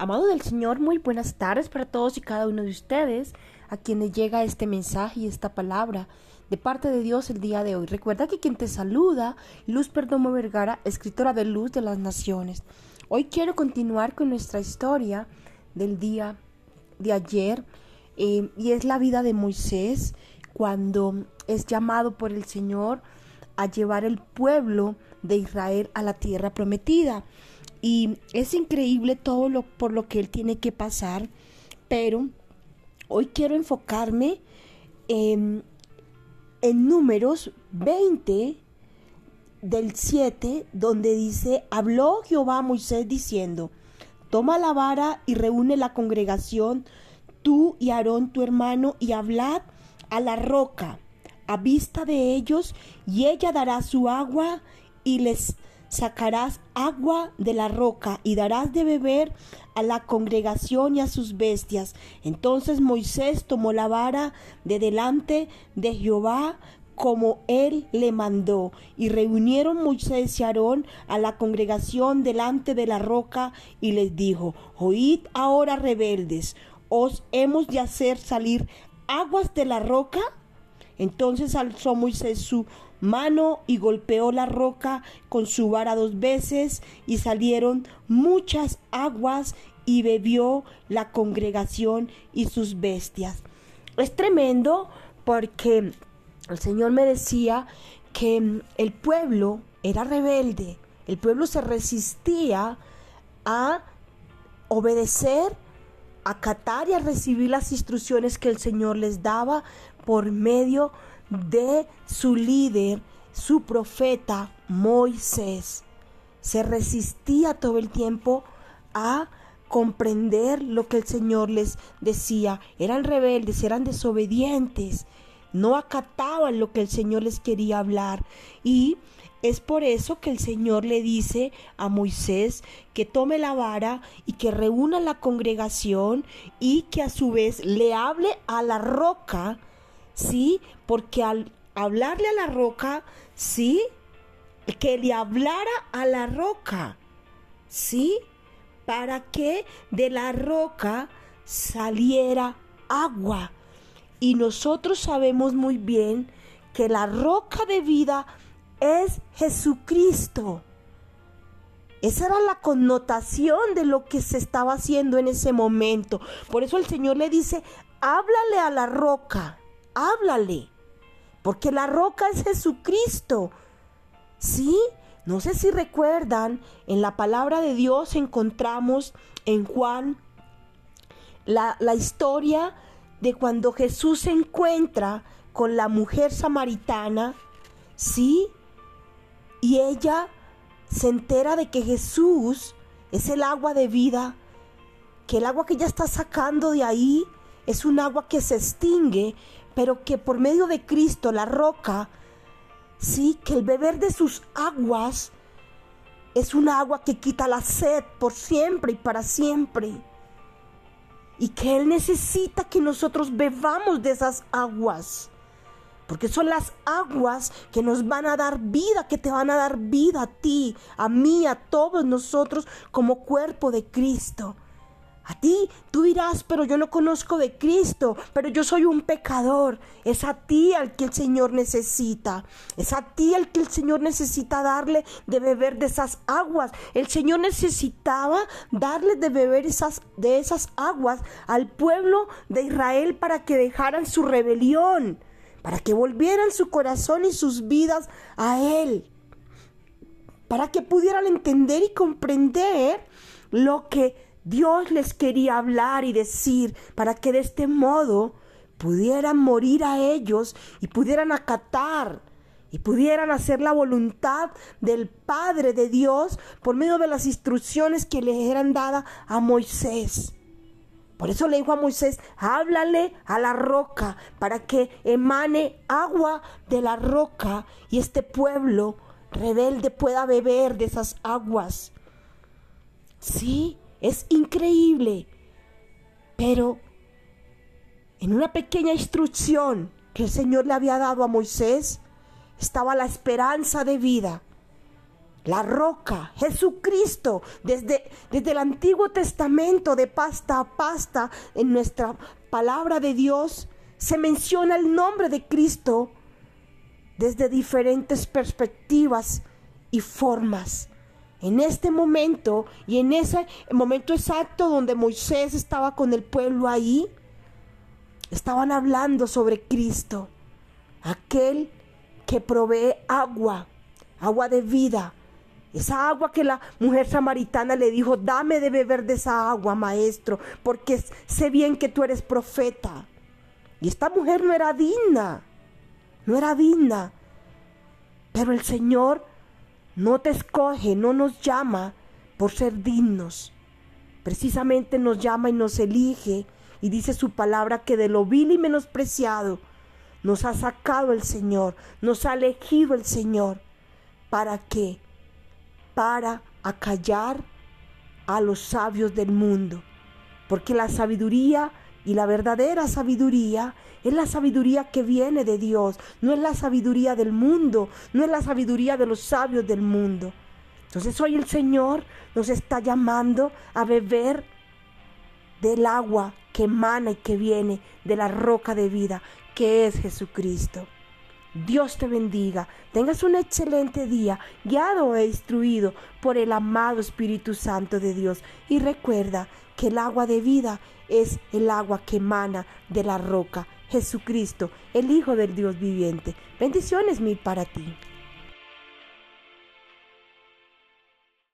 Amado del Señor, muy buenas tardes para todos y cada uno de ustedes a quienes llega este mensaje y esta palabra de parte de Dios el día de hoy. Recuerda que quien te saluda, Luz Perdomo Vergara, escritora de Luz de las Naciones. Hoy quiero continuar con nuestra historia del día de ayer eh, y es la vida de Moisés cuando es llamado por el Señor a llevar el pueblo de Israel a la tierra prometida. Y es increíble todo lo por lo que él tiene que pasar, pero hoy quiero enfocarme en, en números 20 del 7, donde dice, habló Jehová a Moisés diciendo, toma la vara y reúne la congregación, tú y Aarón tu hermano, y hablad a la roca a vista de ellos, y ella dará su agua y les sacarás agua de la roca y darás de beber a la congregación y a sus bestias. Entonces Moisés tomó la vara de delante de Jehová como él le mandó. Y reunieron Moisés y Aarón a la congregación delante de la roca y les dijo, oíd ahora rebeldes, os hemos de hacer salir aguas de la roca. Entonces alzó Moisés su mano y golpeó la roca con su vara dos veces y salieron muchas aguas y bebió la congregación y sus bestias. Es tremendo porque el Señor me decía que el pueblo era rebelde, el pueblo se resistía a obedecer, acatar y a recibir las instrucciones que el Señor les daba por medio de su líder, su profeta Moisés. Se resistía todo el tiempo a comprender lo que el Señor les decía. Eran rebeldes, eran desobedientes, no acataban lo que el Señor les quería hablar. Y es por eso que el Señor le dice a Moisés que tome la vara y que reúna la congregación y que a su vez le hable a la roca ¿sí? Porque al hablarle a la roca, ¿sí? Que le hablara a la roca, ¿sí? Para que de la roca saliera agua. Y nosotros sabemos muy bien que la roca de vida es Jesucristo. Esa era la connotación de lo que se estaba haciendo en ese momento. Por eso el Señor le dice, háblale a la roca háblale, porque la roca es Jesucristo. ¿Sí? No sé si recuerdan, en la palabra de Dios encontramos en Juan la, la historia de cuando Jesús se encuentra con la mujer samaritana, ¿sí? Y ella se entera de que Jesús es el agua de vida, que el agua que ella está sacando de ahí es un agua que se extingue, pero que por medio de Cristo, la roca, sí, que el beber de sus aguas es un agua que quita la sed por siempre y para siempre. Y que Él necesita que nosotros bebamos de esas aguas. Porque son las aguas que nos van a dar vida, que te van a dar vida a ti, a mí, a todos nosotros como cuerpo de Cristo. A ti, tú dirás, pero yo no conozco de Cristo, pero yo soy un pecador. Es a ti al que el Señor necesita. Es a ti al que el Señor necesita darle de beber de esas aguas. El Señor necesitaba darle de beber esas, de esas aguas al pueblo de Israel para que dejaran su rebelión, para que volvieran su corazón y sus vidas a Él, para que pudieran entender y comprender lo que Dios les quería hablar y decir para que de este modo pudieran morir a ellos y pudieran acatar y pudieran hacer la voluntad del Padre de Dios por medio de las instrucciones que les eran dadas a Moisés. Por eso le dijo a Moisés, háblale a la roca para que emane agua de la roca y este pueblo rebelde pueda beber de esas aguas. Sí, es increíble. Pero en una pequeña instrucción que el Señor le había dado a Moisés estaba la esperanza de vida. La roca, Jesucristo, desde, desde el Antiguo Testamento, de pasta a pasta, en nuestra palabra de Dios, se menciona el nombre de Cristo desde diferentes perspectivas y formas. En este momento y en ese momento exacto donde Moisés estaba con el pueblo ahí, estaban hablando sobre Cristo, aquel que provee agua, agua de vida, esa agua que la mujer samaritana le dijo, dame de beber de esa agua, maestro, porque sé bien que tú eres profeta. Y esta mujer no era digna, no era digna. Pero el Señor no te escoge, no nos llama por ser dignos. Precisamente nos llama y nos elige y dice su palabra que de lo vil y menospreciado nos ha sacado el Señor, nos ha elegido el Señor. ¿Para qué? Para acallar a los sabios del mundo. Porque la sabiduría y la verdadera sabiduría es la sabiduría que viene de Dios, no es la sabiduría del mundo, no es la sabiduría de los sabios del mundo. Entonces hoy el Señor nos está llamando a beber del agua que emana y que viene de la roca de vida, que es Jesucristo. Dios te bendiga. Tengas un excelente día, guiado e instruido por el amado Espíritu Santo de Dios. Y recuerda que el agua de vida es el agua que emana de la roca. Jesucristo, el Hijo del Dios viviente. Bendiciones mil para ti.